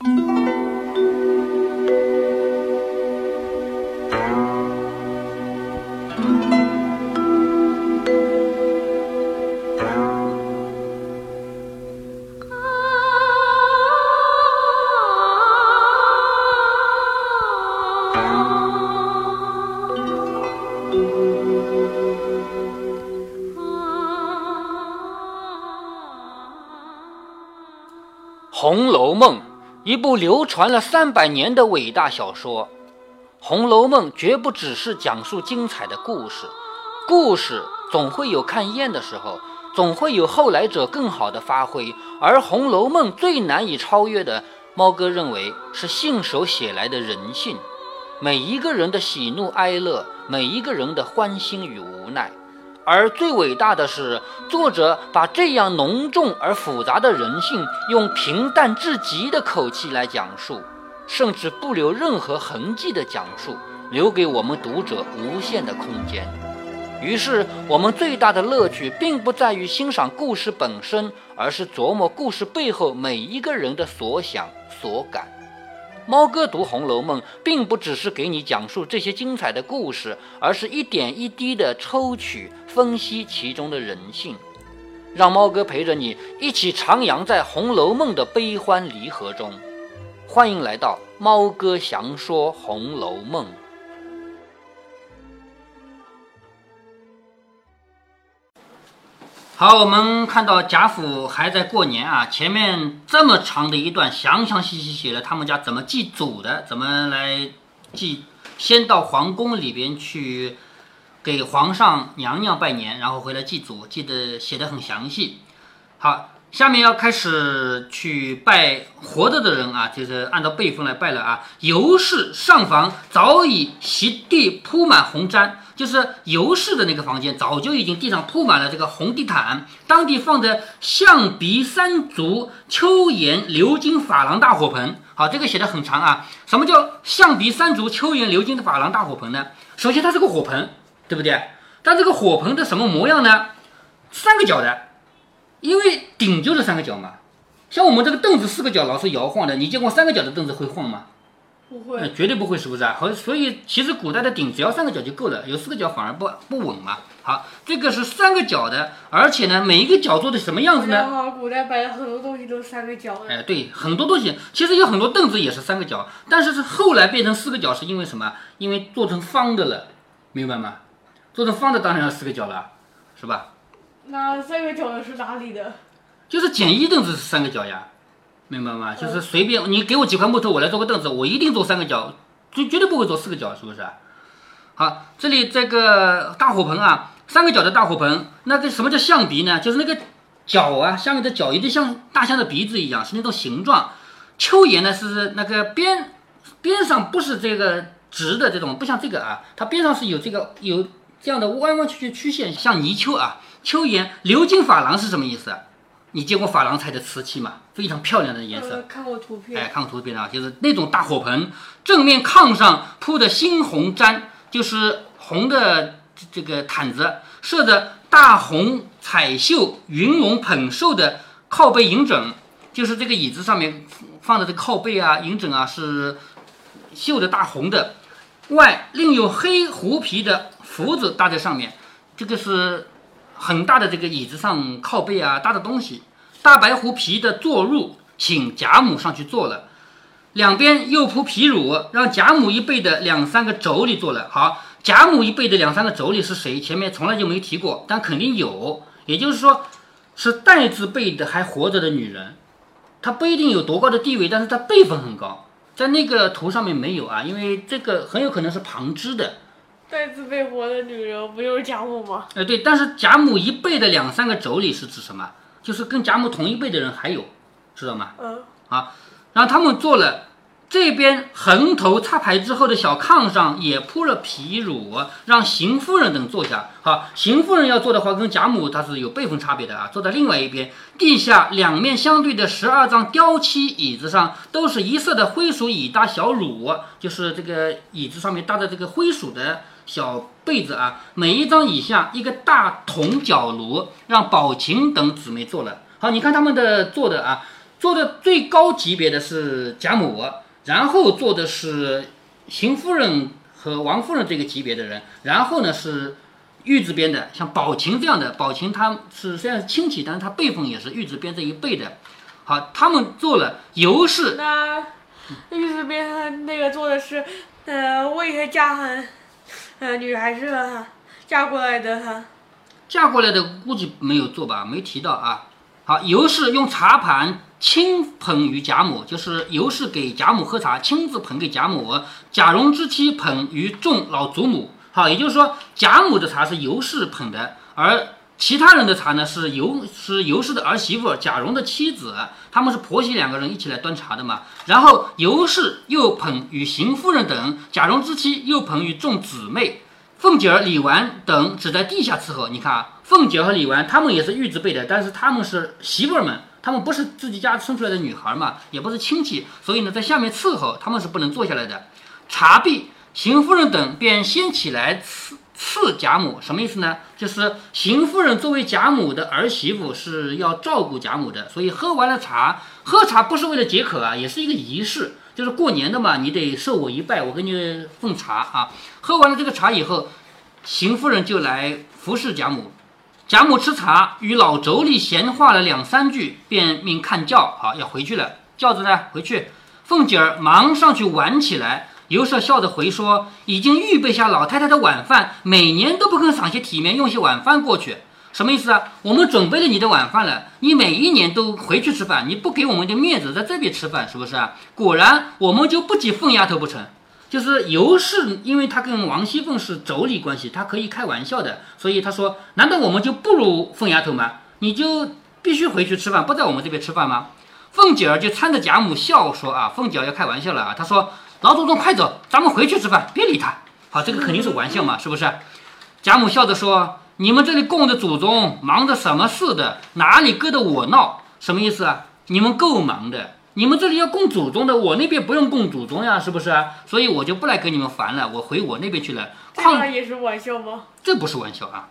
《红一部流传了三百年的伟大小说，《红楼梦》绝不只是讲述精彩的故事，故事总会有看厌的时候，总会有后来者更好的发挥。而《红楼梦》最难以超越的，猫哥认为是信手写来的人性，每一个人的喜怒哀乐，每一个人的欢欣与无奈。而最伟大的是，作者把这样浓重而复杂的人性，用平淡至极的口气来讲述，甚至不留任何痕迹的讲述，留给我们读者无限的空间。于是，我们最大的乐趣，并不在于欣赏故事本身，而是琢磨故事背后每一个人的所想所感。猫哥读《红楼梦》，并不只是给你讲述这些精彩的故事，而是一点一滴的抽取、分析其中的人性，让猫哥陪着你一起徜徉在《红楼梦》的悲欢离合中。欢迎来到猫哥详说《红楼梦》。好，我们看到贾府还在过年啊，前面这么长的一段，详详细细写了他们家怎么祭祖的，怎么来祭，先到皇宫里边去给皇上娘娘拜年，然后回来祭祖，记得写的很详细。好。下面要开始去拜活着的人啊，就是按照辈分来拜了啊。尤氏上房早已席地铺满红毡，就是尤氏的那个房间，早就已经地上铺满了这个红地毯。当地放着象鼻三足秋岩鎏金珐琅大火盆。好，这个写的很长啊。什么叫象鼻三足秋岩鎏金的珐琅大火盆呢？首先它是个火盆，对不对？但这个火盆的什么模样呢？三个角的。因为顶就是三个角嘛，像我们这个凳子四个角老是摇晃的，你见过三个角的凳子会晃吗？不会，绝对不会，是不是啊？好，所以其实古代的顶只要三个角就够了，有四个角反而不不稳嘛。好，这个是三个角的，而且呢，每一个角做的什么样子呢？古代摆的很多东西都是三个角的。哎，对，很多东西其实有很多凳子也是三个角，但是是后来变成四个角是因为什么？因为做成方的了，明白吗？做成方的当然要四个角了，是吧？那三个角的是哪里的？就是简易凳子是三个角呀，明白吗？就是随便你给我几块木头，我来做个凳子，我一定做三个角，就绝对不会做四个角，是不是？好，这里这个大火盆啊，三个角的大火盆，那个什么叫象鼻呢？就是那个角啊，下面的角有点像大象的鼻子一样，是那种形状。丘檐呢是那个边边上不是这个直的这种，不像这个啊，它边上是有这个有这样的弯弯曲曲曲线，像泥鳅啊。蚯蚓流金珐琅是什么意思？你见过珐琅彩的瓷器吗？非常漂亮的颜色。看过图片。哎，看过图片啊，就是那种大火盆，正面炕上铺的猩红毡，就是红的这个毯子，设着大红彩绣云龙捧寿的靠背银枕，就是这个椅子上面放的这靠背啊、银枕啊是绣的大红的，外另有黑狐皮的福子搭在上面，这个是。很大的这个椅子上靠背啊搭的东西，大白狐皮的坐褥，请贾母上去坐了，两边又铺皮褥，让贾母一辈的两三个妯娌坐了。好，贾母一辈的两三个妯娌是谁？前面从来就没提过，但肯定有，也就是说是代字辈的还活着的女人，她不一定有多高的地位，但是她辈分很高，在那个图上面没有啊，因为这个很有可能是旁支的。代字辈活的女人不就是贾母吗？哎，对，但是贾母一辈的两三个妯娌是指什么？就是跟贾母同一辈的人还有，知道吗？嗯。啊，然后他们做了。这边横头插排之后的小炕上也铺了皮褥，让邢夫人等坐下。好，邢夫人要坐的话，跟贾母她是有辈分差别的啊，坐在另外一边。地下两面相对的十二张雕漆椅子上，都是一色的灰鼠椅搭小褥，就是这个椅子上面搭的这个灰鼠的小被子啊。每一张椅下一个大铜角炉，让宝琴等姊妹坐了。好，你看他们的坐的啊。坐的最高级别的是贾母，然后坐的是邢夫人和王夫人这个级别的人，然后呢是玉字边的，像宝琴这样的，宝琴她是虽然是亲戚，但是她辈分也是玉字边这一辈的。好，他们做了尤氏，那玉字边那个做的是，呃，魏家家，呃，女还是嫁过来的哈。嫁过来的估计没有做吧，没提到啊。好，尤氏用茶盘亲捧于贾母，就是尤氏给贾母喝茶，亲自捧给贾母。贾蓉之妻捧于众老祖母。好，也就是说贾母的茶是尤氏捧的，而其他人的茶呢是尤是尤氏的儿媳妇贾蓉的妻子，他们是婆媳两个人一起来端茶的嘛。然后尤氏又捧与邢夫人等，贾蓉之妻又捧与众姊妹。凤姐儿、李纨等只在地下伺候。你看啊，凤姐儿和李纨他们也是玉字辈的，但是他们是媳妇儿们，他们不是自己家生出来的女孩嘛，也不是亲戚，所以呢，在下面伺候，他们是不能坐下来的。茶毕，邢夫人等便先起来赐贾母，什么意思呢？就是邢夫人作为贾母的儿媳妇，是要照顾贾母的，所以喝完了茶，喝茶不是为了解渴啊，也是一个仪式。就是过年的嘛，你得受我一拜，我给你奉茶啊。喝完了这个茶以后，邢夫人就来服侍贾母。贾母吃茶，与老妯娌闲话了两三句，便命看轿，好要回去了。轿子呢，回去。凤姐儿忙上去挽起来。尤氏笑着回说：“已经预备下老太太的晚饭，每年都不肯赏些体面，用些晚饭过去。”什么意思啊？我们准备了你的晚饭了，你每一年都回去吃饭，你不给我们点面子，在这边吃饭，是不是啊？果然，我们就不及凤丫头不成？就是尤氏，因为他跟王熙凤是妯娌关系，他可以开玩笑的，所以他说：难道我们就不如凤丫头吗？你就必须回去吃饭，不在我们这边吃饭吗？凤姐儿就搀着贾母笑说：啊，凤姐儿要开玩笑了啊！她说：老祖宗快走，咱们回去吃饭，别理他。好，这个肯定是玩笑嘛，是不是？贾母笑着说。你们这里供着祖宗，忙着什么事的？哪里搁着我闹？什么意思啊？你们够忙的，你们这里要供祖宗的，我那边不用供祖宗呀，是不是啊？所以我就不来跟你们烦了，我回我那边去了。这也是玩笑吗？这不是玩笑啊！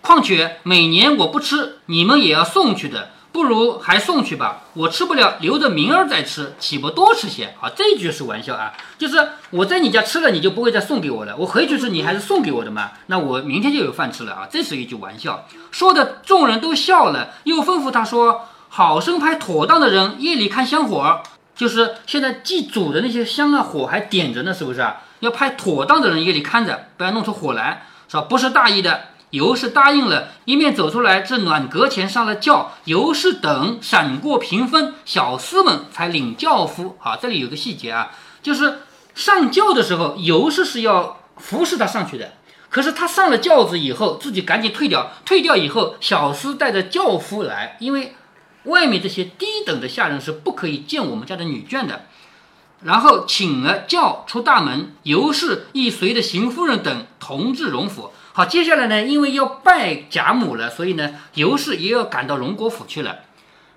况且每年我不吃，你们也要送去的。不如还送去吧，我吃不了，留着明儿再吃，岂不多吃些？啊，这句是玩笑啊，就是我在你家吃了，你就不会再送给我了。我回去吃，你还是送给我的嘛？那我明天就有饭吃了啊，这是一句玩笑，说的众人都笑了，又吩咐他说：好生派妥当的人夜里看香火，就是现在祭祖的那些香啊火还点着呢，是不是啊？要派妥当的人夜里看着，不要弄出火来，是吧？不是大意的。尤氏答应了，一面走出来，至暖阁前上了轿。尤氏等闪过屏风，小厮们才领轿夫。好，这里有个细节啊，就是上轿的时候，尤氏是要服侍他上去的。可是他上了轿子以后，自己赶紧退掉。退掉以后，小厮带着轿夫来，因为外面这些低等的下人是不可以见我们家的女眷的。然后请了轿出大门，尤氏亦随着邢夫人等同至荣府。好，接下来呢，因为要拜贾母了，所以呢，尤氏也要赶到荣国府去了。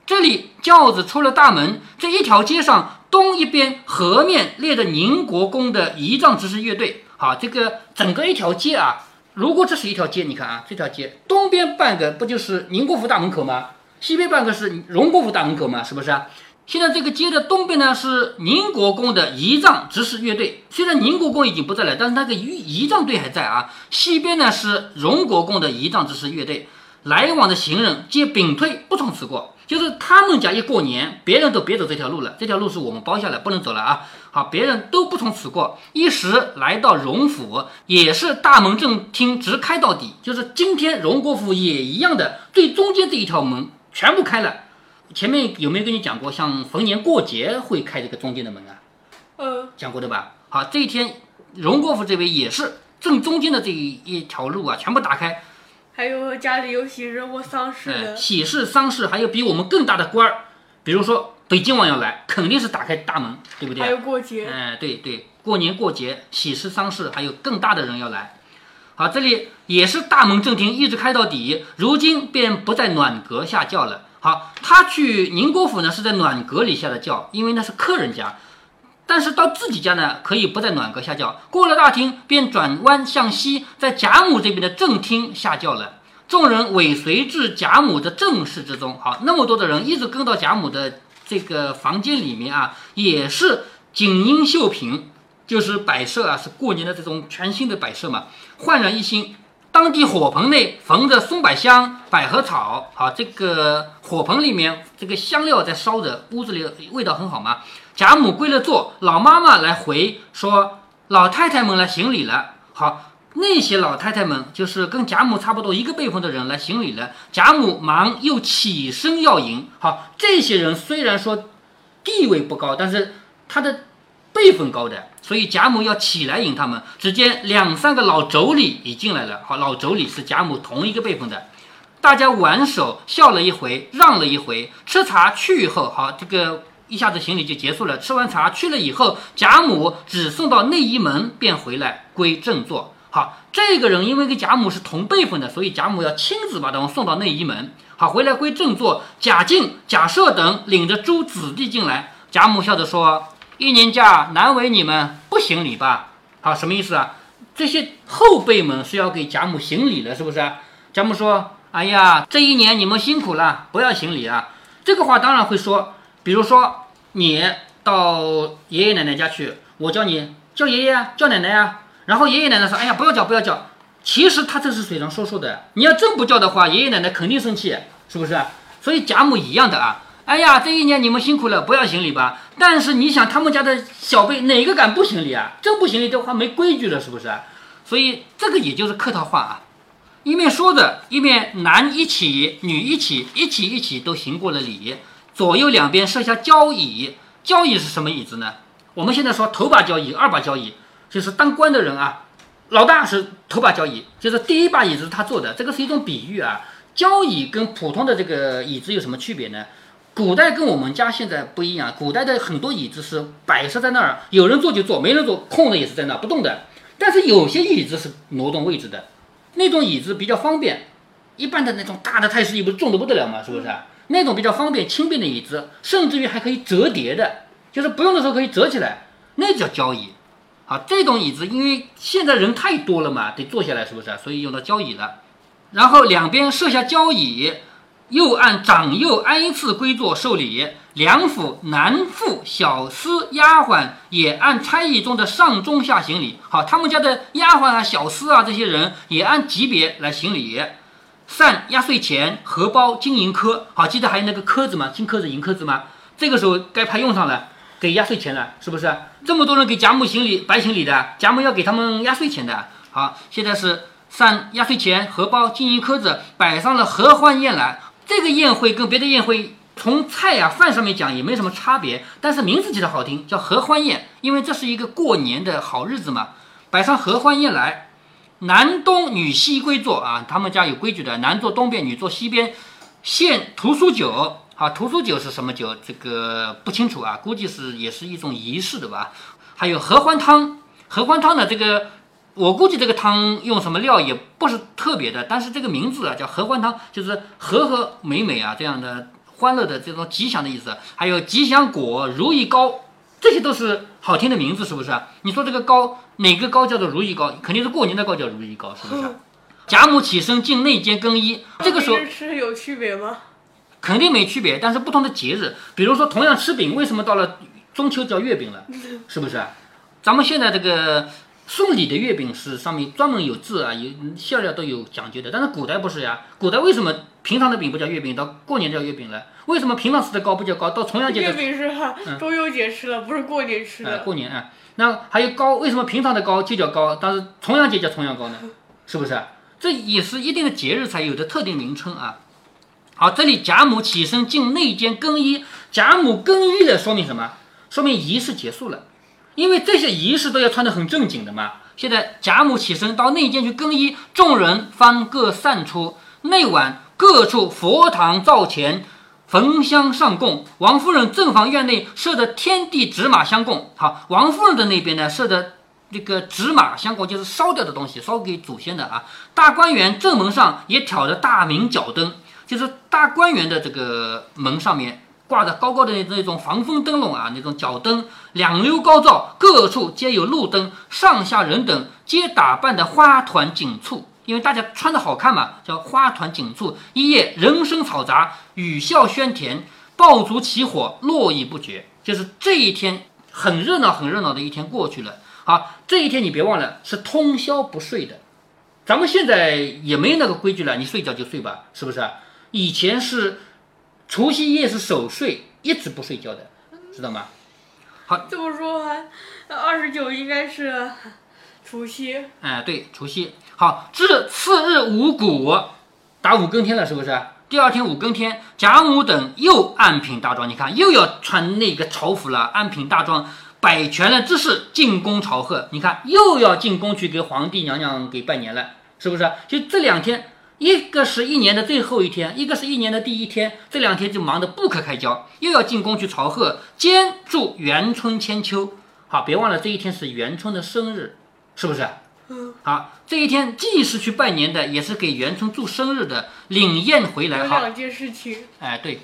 这里轿子出了大门，这一条街上东一边河面列着宁国公的仪仗执事乐队。好，这个整个一条街啊，如果这是一条街，你看啊，这条街东边半个不就是宁国府大门口吗？西边半个是荣国府大门口吗？是不是啊？现在这个街的东边呢是宁国公的仪仗执事乐队，虽然宁国公已经不在了，但是那个仪仪仗队还在啊。西边呢是荣国公的仪仗执事乐队，来往的行人皆屏退不从此过，就是他们家一过年，别人都别走这条路了，这条路是我们包下来，不能走了啊。好，别人都不从此过，一时来到荣府，也是大门正厅直开到底，就是今天荣国府也一样的，最中间这一条门全部开了。前面有没有跟你讲过，像逢年过节会开这个中间的门啊？呃，讲过对吧？好，这一天荣国府这边也是正中间的这一一条路啊，全部打开。还有家里有喜事或丧事的，喜事丧事，还有比我们更大的官儿，比如说北京王要来，肯定是打开大门，对不对？还有过节，哎，对对，过年过节，喜事丧事，还有更大的人要来。好，这里也是大门正厅，一直开到底，如今便不在暖阁下轿了。好，他去宁国府呢，是在暖阁里下的轿，因为那是客人家。但是到自己家呢，可以不在暖阁下轿。过了大厅，便转弯向西，在贾母这边的正厅下轿了。众人尾随至贾母的正室之中。好，那么多的人一直跟到贾母的这个房间里面啊，也是锦衣绣品，就是摆设啊，是过年的这种全新的摆设嘛，焕然一新。当地火盆内焚着松柏香、百合草，好，这个火盆里面这个香料在烧着，屋子里味道很好嘛。贾母归了座，老妈妈来回说，老太太们来行礼了。好，那些老太太们就是跟贾母差不多一个辈分的人来行礼了。贾母忙又起身要迎。好，这些人虽然说地位不高，但是他的辈分高的。所以贾母要起来迎他们，只见两三个老妯娌已进来了。好，老妯娌是贾母同一个辈分的，大家挽手笑了一回，让了一回。吃茶去以后，好，这个一下子行礼就结束了。吃完茶去了以后，贾母只送到内仪门，便回来归正坐。好，这个人因为跟贾母是同辈分的，所以贾母要亲自把他们送到内仪门。好，回来归正坐。贾敬、贾赦等领着诸子弟进来，贾母笑着说。一年假难为你们不行礼吧？好，什么意思啊？这些后辈们是要给贾母行礼的，是不是？贾母说：“哎呀，这一年你们辛苦了，不要行礼啊。”这个话当然会说，比如说你到爷爷奶奶家去，我叫你叫爷爷啊叫奶奶啊，然后爷爷奶奶说：“哎呀，不要叫不要叫。”其实他这是嘴上说说的，你要真不叫的话，爷爷奶奶肯定生气，是不是？所以贾母一样的啊。哎呀，这一年你们辛苦了，不要行礼吧。但是你想，他们家的小辈哪个敢不行礼啊？真不行礼的话，没规矩了，是不是？所以这个也就是客套话啊，一面说着，一面男一起，女一起，一起一起都行过了礼。左右两边设下交椅，交椅是什么椅子呢？我们现在说头把交椅，二把交椅，就是当官的人啊，老大是头把交椅，就是第一把椅子他坐的，这个是一种比喻啊。交椅跟普通的这个椅子有什么区别呢？古代跟我们家现在不一样，古代的很多椅子是摆设在那儿，有人坐就坐，没人坐空的也是在那儿不动的。但是有些椅子是挪动位置的，那种椅子比较方便。一般的那种大的太师椅不是重的不得了吗，是不是？那种比较方便轻便的椅子，甚至于还可以折叠的，就是不用的时候可以折起来，那叫交椅。啊，这种椅子因为现在人太多了嘛，得坐下来，是不是？所以用到交椅了。然后两边设下交椅。又按长幼依次归坐受礼，梁府男妇、小厮、丫鬟也按差役中的上中下行礼。好，他们家的丫鬟啊、小厮啊这些人也按级别来行礼。散压岁钱、荷包、金银科。好，记得还有那个科子吗？金科子、银科子吗？这个时候该派用上了，给压岁钱了，是不是？这么多人给贾母行礼、白行礼的，贾母要给他们压岁钱的。好，现在是散压岁钱、荷包、金银科子，摆上了合欢宴来。这个宴会跟别的宴会从菜呀饭上面讲也没什么差别，但是名字起的好听，叫合欢宴，因为这是一个过年的好日子嘛，摆上合欢宴来，男东女西归坐啊，他们家有规矩的，男坐东边，女坐西边，献屠苏酒，啊，屠苏酒是什么酒？这个不清楚啊，估计是也是一种仪式的吧，还有合欢汤，合欢汤的这个。我估计这个汤用什么料也不是特别的，但是这个名字啊叫合欢汤，就是和和美美啊这样的欢乐的这种吉祥的意思。还有吉祥果、如意糕，这些都是好听的名字，是不是？你说这个糕哪个糕叫做如意糕？肯定是过年的糕叫如意糕，是不是？贾母起身进内间更衣，这个时候吃有区别吗？肯定没区别，但是不同的节日，比如说同样吃饼，为什么到了中秋叫月饼了？是不是？咱们现在这个。送礼的月饼是上面专门有字啊，有馅料都有讲究的。但是古代不是呀，古代为什么平常的饼不叫月饼，到过年叫月饼了？为什么平常吃的糕不叫糕，到重阳节月饼是中秋节吃的，不是过年吃的。过年啊，那还有糕，为什么平常的糕就叫糕，但是重阳节叫重阳糕呢？是不是？这也是一定的节日才有的特定名称啊。好，这里贾母起身进内间更衣，贾母更衣了，说明什么？说明仪式结束了。因为这些仪式都要穿得很正经的嘛。现在贾母起身到内间去更衣，众人方各散出。那晚各处佛堂灶前焚香上供。王夫人正房院内设的天地纸马相供。好，王夫人的那边呢设的这个纸马相供，就是烧掉的东西，烧给祖先的啊。大观园正门上也挑着大明角灯，就是大观园的这个门上面。挂着高高的那种防风灯笼啊，那种脚灯，两溜高照，各处皆有路灯，上下人等皆打扮的花团锦簇，因为大家穿的好看嘛，叫花团锦簇。一夜人声嘈杂，语笑喧甜，爆竹起火，络绎不绝。就是这一天很热闹、很热闹的一天过去了。好，这一天你别忘了是通宵不睡的。咱们现在也没那个规矩了，你睡觉就睡吧，是不是？以前是除夕夜是守岁，一直不睡觉的，知道吗？好这么说，二十九应该是除夕。哎，对，除夕。好，至次日五谷，打五更天了，是不是？第二天五更天，贾母等又按品大妆，你看又要穿那个朝服了，按品大妆，摆全了姿势进宫朝贺。你看又要进宫去给皇帝娘娘给拜年了，是不是？就这两天。一个是一年的最后一天，一个是一年的第一天，这两天就忙得不可开交，又要进宫去朝贺，兼祝元春千秋。好，别忘了这一天是元春的生日，是不是？嗯。好，这一天既是去拜年的，也是给元春祝生日的，领宴回来。好，两件事情。哎，对，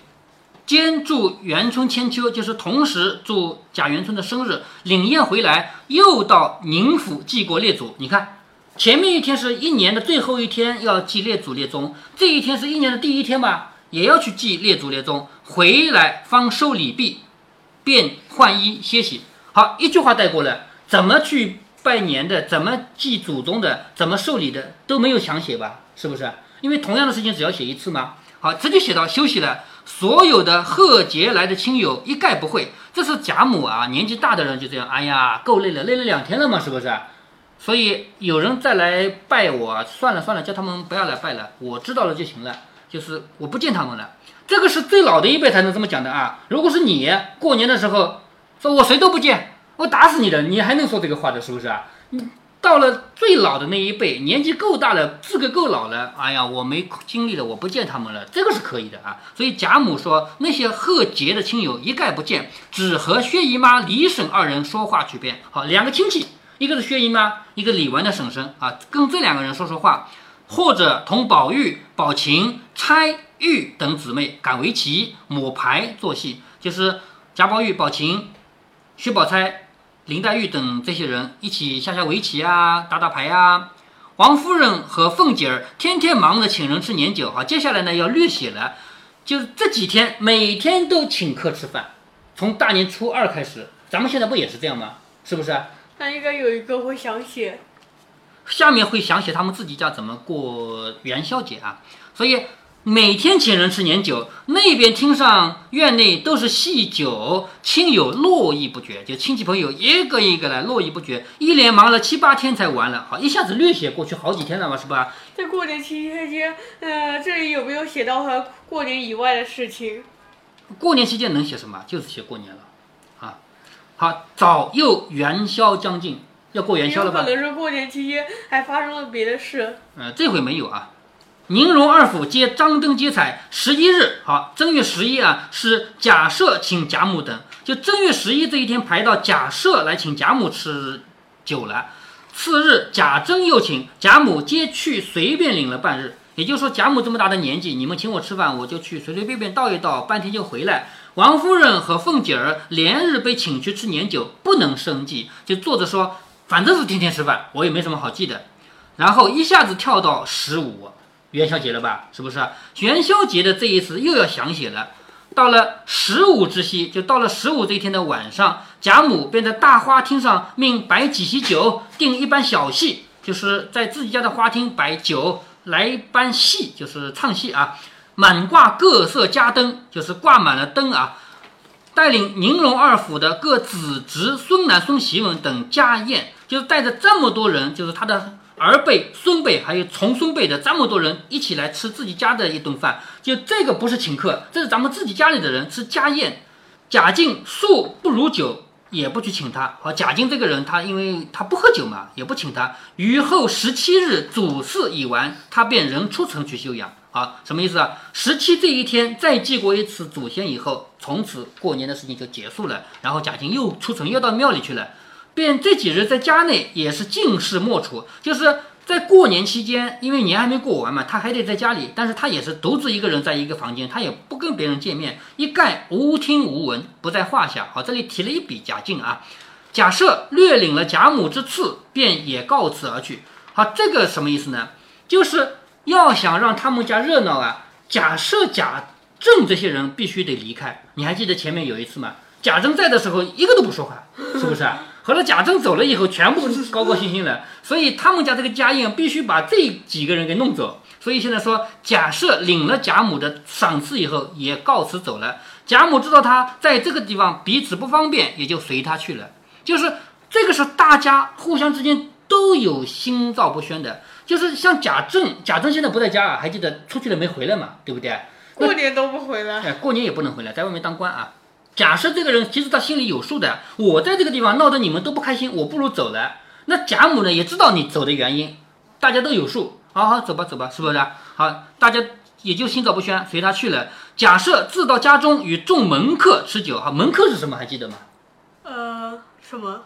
兼祝元春千秋，就是同时祝贾元春的生日，领宴回来，又到宁府祭过列祖。你看。前面一天是一年的最后一天，要祭列祖列宗；这一天是一年的第一天吧，也要去祭列祖列宗。回来方收礼毕，便换衣歇息。好，一句话带过了。怎么去拜年的，怎么祭祖宗的，怎么受礼的，都没有详写吧？是不是？因为同样的事情只要写一次吗？好，直接写到休息了。所有的贺节来的亲友一概不会。这是贾母啊，年纪大的人就这样。哎呀，够累了，累了两天了嘛，是不是？所以有人再来拜我，算了算了，叫他们不要来拜了，我知道了就行了。就是我不见他们了，这个是最老的一辈才能这么讲的啊。如果是你过年的时候说我谁都不见，我打死你的，你还能说这个话的，是不是啊？你到了最老的那一辈，年纪够大了，资格够老了，哎呀，我没经历了，我不见他们了，这个是可以的啊。所以贾母说那些贺节的亲友一概不见，只和薛姨妈、李婶二人说话去便。好，两个亲戚。一个是薛姨妈，一个李纨的婶婶啊，跟这两个人说说话，或者同宝玉、宝琴、钗玉等姊妹赶围棋、抹牌做戏，就是贾宝玉、宝琴、薛宝钗、林黛玉等这些人一起下下围棋啊，打打牌啊。王夫人和凤姐儿天天忙着请人吃年酒，好，接下来呢要略写了，就是这几天每天都请客吃饭，从大年初二开始，咱们现在不也是这样吗？是不是？那应该有一个会想写，下面会想写他们自己家怎么过元宵节啊。所以每天请人吃年酒，那边厅上院内都是戏酒，亲友络绎不绝，就亲戚朋友一个一个来，络绎不绝，一连忙了七八天才完了。好，一下子略写过去好几天了嘛，是吧？在过年期间，呃，这里有没有写到和过年以外的事情？过年期间能写什么？就是写过年了。好，早又元宵将近，要过元宵了吧？可能是过年期间还发生了别的事。呃，这回没有啊。宁荣二府皆张灯结彩。十一日，好，正月十一啊，是贾赦请贾母等。就正月十一这一天排到贾赦来请贾母吃酒了。次日，贾珍又请贾母，皆去随便领了半日。也就是说，贾母这么大的年纪，你们请我吃饭，我就去随随便便倒一倒，半天就回来。王夫人和凤姐儿连日被请去吃年酒，不能生计，就坐着说，反正是天天吃饭，我也没什么好记的。然后一下子跳到十五元宵节了吧？是不是？元宵节的这一次又要详写了。到了十五之夕，就到了十五这一天的晚上，贾母便在大花厅上命摆几席酒，定一班小戏，就是在自己家的花厅摆酒来一班戏，就是唱戏啊。满挂各色家灯，就是挂满了灯啊！带领宁荣二府的各子侄、孙男、孙媳们等家宴，就是带着这么多人，就是他的儿辈、孙辈，还有重孙辈的这么多人一起来吃自己家的一顿饭。就这个不是请客，这是咱们自己家里的人吃家宴。贾敬素不如酒，也不去请他。好，贾敬这个人，他因为他不喝酒嘛，也不请他。于后十七日主事已完，他便仍出城去休养。好，什么意思啊？十七这一天再祭过一次祖先以后，从此过年的事情就结束了。然后贾敬又出城，又到庙里去了。便这几日在家内也是尽事莫除，就是在过年期间，因为年还没过完嘛，他还得在家里。但是他也是独自一个人在一个房间，他也不跟别人见面，一概无听无闻，不在话下。好，这里提了一笔贾静啊。假设略领了贾母之赐，便也告辞而去。好，这个什么意思呢？就是。要想让他们家热闹啊，假设贾政这些人必须得离开。你还记得前面有一次吗？贾政在的时候一个都不说话，是不是？后来贾政走了以后，全部高高兴兴的，所以他们家这个家宴必须把这几个人给弄走。所以现在说，贾赦领了贾母的赏赐以后，也告辞走了。贾母知道他在这个地方彼此不方便，也就随他去了。就是这个是大家互相之间都有心照不宣的。就是像贾政，贾政现在不在家啊，还记得出去了没回来嘛？对不对？过年都不回来。哎，过年也不能回来，在外面当官啊。假设这个人其实他心里有数的，我在这个地方闹得你们都不开心，我不如走了。那贾母呢也知道你走的原因，大家都有数。好好走吧，走吧，是不是？好，大家也就心照不宣，随他去了。假设自到家中与众门客吃酒，哈，门客是什么？还记得吗？呃，什么？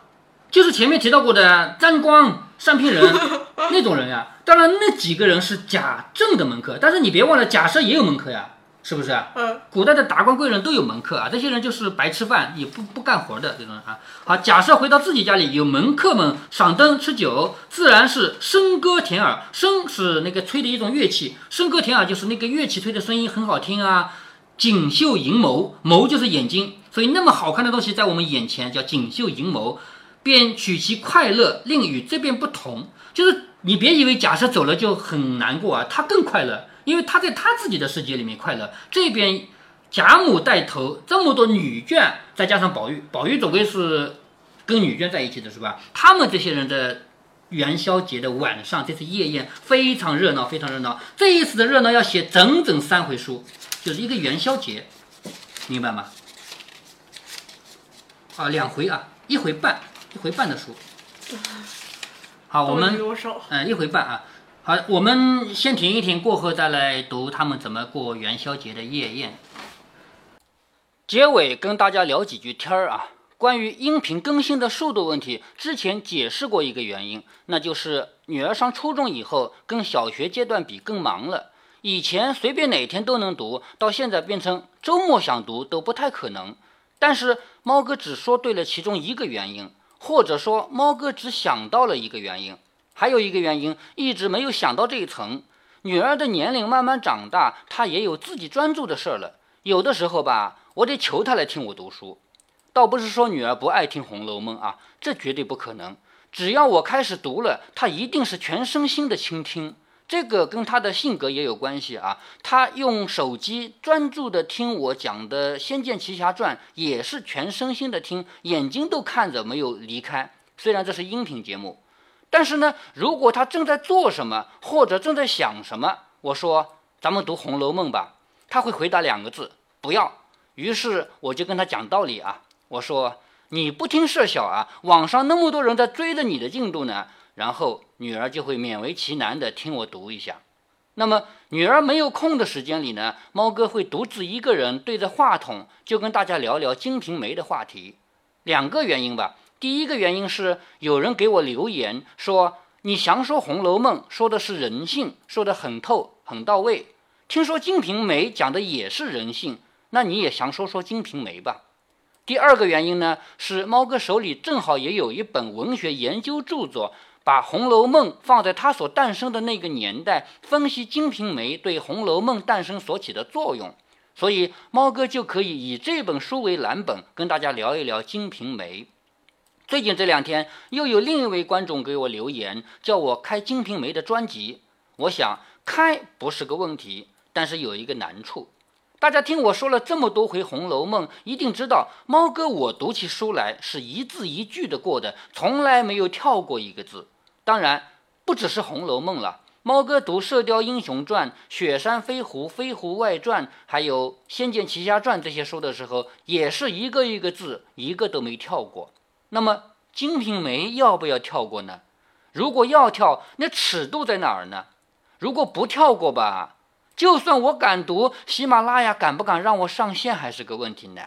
就是前面提到过的沾光、上聘人 那种人呀。当然，那几个人是贾政的门客，但是你别忘了，贾赦也有门客呀。是不是啊？嗯，古代的达官贵人都有门客啊，这些人就是白吃饭也不不干活的这种啊。好，假设回到自己家里，有门客们赏灯吃酒，自然是笙歌甜耳。笙是那个吹的一种乐器，笙歌甜耳就是那个乐器吹的声音很好听啊。锦绣银眸，眸就是眼睛，所以那么好看的东西在我们眼前叫锦绣银眸，便取其快乐，另与这边不同。就是你别以为假设走了就很难过啊，他更快乐。因为他在他自己的世界里面快乐，这边贾母带头这么多女眷，再加上宝玉，宝玉总归是跟女眷在一起的是吧？他们这些人的元宵节的晚上，这次夜宴非常热闹，非常热闹。这一次的热闹要写整整三回书，就是一个元宵节，明白吗？啊，两回啊，一回半，一回半的书。好，我们嗯，一回半啊。好，我们先停一停，过后再来读他们怎么过元宵节的夜宴。结尾跟大家聊几句天儿啊，关于音频更新的速度问题，之前解释过一个原因，那就是女儿上初中以后，跟小学阶段比更忙了。以前随便哪天都能读，到现在变成周末想读都不太可能。但是猫哥只说对了其中一个原因，或者说猫哥只想到了一个原因。还有一个原因，一直没有想到这一层。女儿的年龄慢慢长大，她也有自己专注的事儿了。有的时候吧，我得求她来听我读书。倒不是说女儿不爱听《红楼梦》啊，这绝对不可能。只要我开始读了，她一定是全身心的倾听。这个跟她的性格也有关系啊。她用手机专注的听我讲的《仙剑奇侠传》，也是全身心的听，眼睛都看着没有离开。虽然这是音频节目。但是呢，如果他正在做什么，或者正在想什么，我说咱们读《红楼梦》吧，他会回答两个字：不要。于是我就跟他讲道理啊，我说你不听设小啊，网上那么多人在追着你的进度呢。然后女儿就会勉为其难的听我读一下。那么女儿没有空的时间里呢，猫哥会独自一个人对着话筒，就跟大家聊聊《金瓶梅》的话题。两个原因吧。第一个原因是有人给我留言说，你详说《红楼梦》，说的是人性，说的很透很到位。听说《金瓶梅》讲的也是人性，那你也详说说《金瓶梅》吧。第二个原因呢，是猫哥手里正好也有一本文学研究著作，把《红楼梦》放在它所诞生的那个年代，分析《金瓶梅》对《红楼梦》诞生所起的作用，所以猫哥就可以以这本书为蓝本，跟大家聊一聊《金瓶梅》。最近这两天，又有另一位观众给我留言，叫我开《金瓶梅》的专辑。我想开不是个问题，但是有一个难处。大家听我说了这么多回《红楼梦》，一定知道猫哥我读起书来是一字一句的过的，从来没有跳过一个字。当然，不只是《红楼梦》了，猫哥读《射雕英雄传》《雪山飞狐》《飞狐外传》还有《仙剑奇侠传》这些书的时候，也是一个一个字，一个都没跳过。那么《金瓶梅》要不要跳过呢？如果要跳，那尺度在哪儿呢？如果不跳过吧，就算我敢读，喜马拉雅敢不敢让我上线还是个问题呢。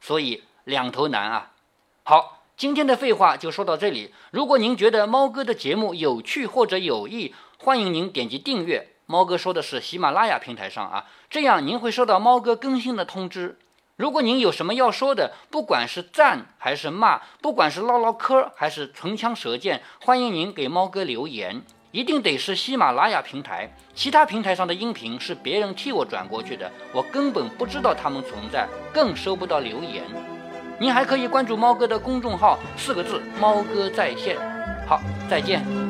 所以两头难啊。好，今天的废话就说到这里。如果您觉得猫哥的节目有趣或者有益，欢迎您点击订阅。猫哥说的是喜马拉雅平台上啊，这样您会收到猫哥更新的通知。如果您有什么要说的，不管是赞还是骂，不管是唠唠嗑还是唇枪舌剑，欢迎您给猫哥留言。一定得是喜马拉雅平台，其他平台上的音频是别人替我转过去的，我根本不知道他们存在，更收不到留言。您还可以关注猫哥的公众号，四个字“猫哥在线”。好，再见。